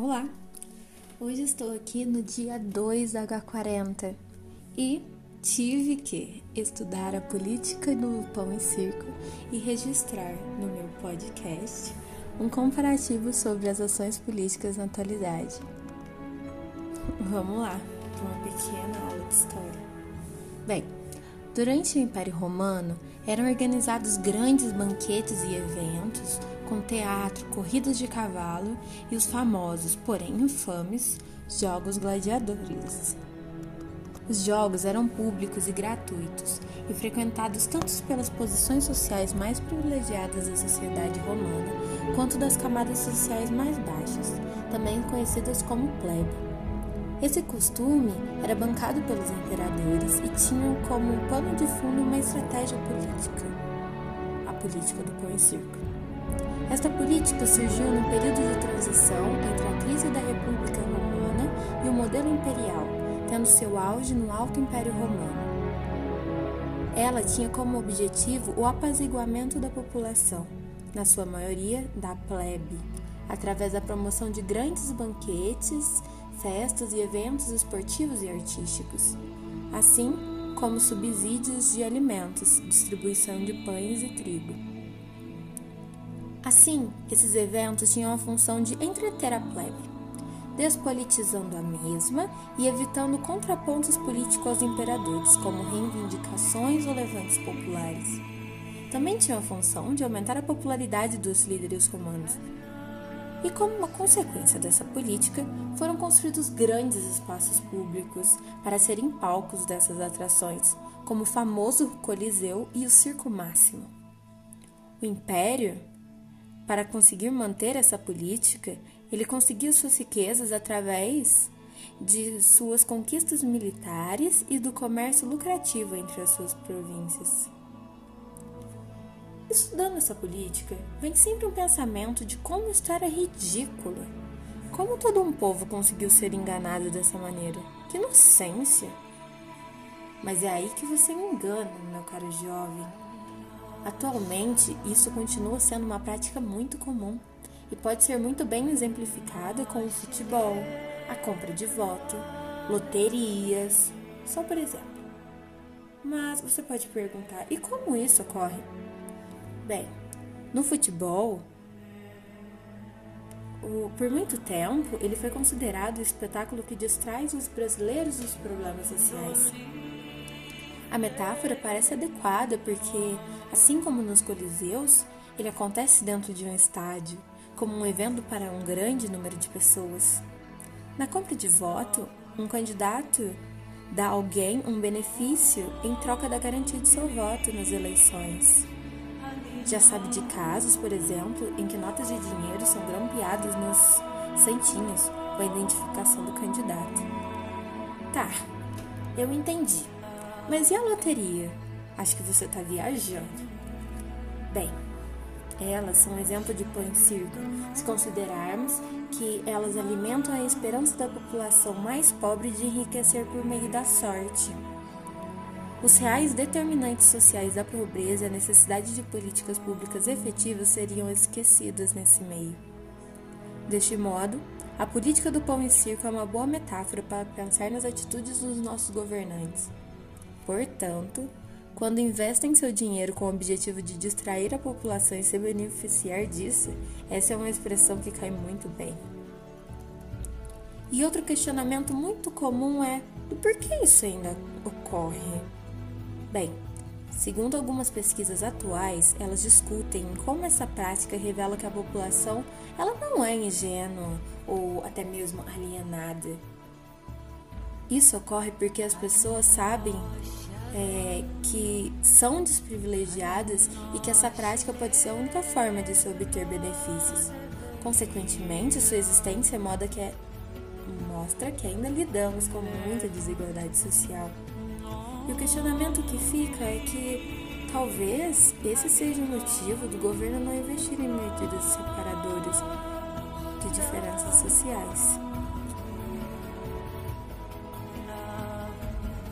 Olá! Hoje estou aqui no dia 2 H40 e tive que estudar a política do pão e circo e registrar no meu podcast um comparativo sobre as ações políticas na atualidade. Vamos lá uma pequena aula de história. Bem, durante o Império Romano eram organizados grandes banquetes e eventos com teatro, corridas de cavalo e os famosos, porém infames, jogos gladiadores. Os jogos eram públicos e gratuitos e frequentados tanto pelas posições sociais mais privilegiadas da sociedade romana quanto das camadas sociais mais baixas, também conhecidas como plebe. Esse costume era bancado pelos imperadores e tinha como pano de fundo uma estratégia política, a política do pão e circo. Esta política surgiu no período de transição entre a crise da República Romana e o modelo imperial, tendo seu auge no Alto Império Romano. Ela tinha como objetivo o apaziguamento da população, na sua maioria da plebe, através da promoção de grandes banquetes, festas e eventos esportivos e artísticos, assim como subsídios de alimentos, distribuição de pães e trigo. Assim, esses eventos tinham a função de entreter a plebe, despolitizando a mesma e evitando contrapontos políticos aos imperadores, como reivindicações ou levantes populares. Também tinham a função de aumentar a popularidade dos líderes romanos. E como uma consequência dessa política, foram construídos grandes espaços públicos para serem palcos dessas atrações, como o famoso Coliseu e o Circo Máximo. O Império para conseguir manter essa política, ele conseguiu suas riquezas através de suas conquistas militares e do comércio lucrativo entre as suas províncias. Estudando essa política, vem sempre um pensamento de como isto era ridículo. Como todo um povo conseguiu ser enganado dessa maneira? Que inocência! Mas é aí que você me engana, meu caro jovem. Atualmente, isso continua sendo uma prática muito comum e pode ser muito bem exemplificada com o futebol, a compra de voto, loterias, só por exemplo. Mas você pode perguntar: e como isso ocorre? Bem, no futebol, o, por muito tempo, ele foi considerado o espetáculo que distrai os brasileiros dos problemas sociais. A metáfora parece adequada porque, assim como nos coliseus, ele acontece dentro de um estádio, como um evento para um grande número de pessoas. Na compra de voto, um candidato dá a alguém um benefício em troca da garantia de seu voto nas eleições. Já sabe de casos, por exemplo, em que notas de dinheiro são grampeadas nos centinhos com a identificação do candidato. Tá, eu entendi. Mas e a loteria? Acho que você está viajando. Bem, elas são um exemplo de pão circo, se considerarmos que elas alimentam a esperança da população mais pobre de enriquecer por meio da sorte. Os reais determinantes sociais da pobreza e a necessidade de políticas públicas efetivas seriam esquecidas nesse meio. Deste modo, a política do pão e circo é uma boa metáfora para pensar nas atitudes dos nossos governantes. Portanto, quando investem seu dinheiro com o objetivo de distrair a população e se beneficiar disso, essa é uma expressão que cai muito bem. E outro questionamento muito comum é: do porquê isso ainda ocorre? Bem, segundo algumas pesquisas atuais, elas discutem como essa prática revela que a população ela não é ingênua ou até mesmo alienada isso ocorre porque as pessoas sabem é, que são desprivilegiadas e que essa prática pode ser a única forma de se obter benefícios. Consequentemente, sua existência moda que é, mostra que ainda lidamos com muita desigualdade social. E o questionamento que fica é que talvez esse seja o motivo do governo não investir em medidas separadoras de diferenças sociais.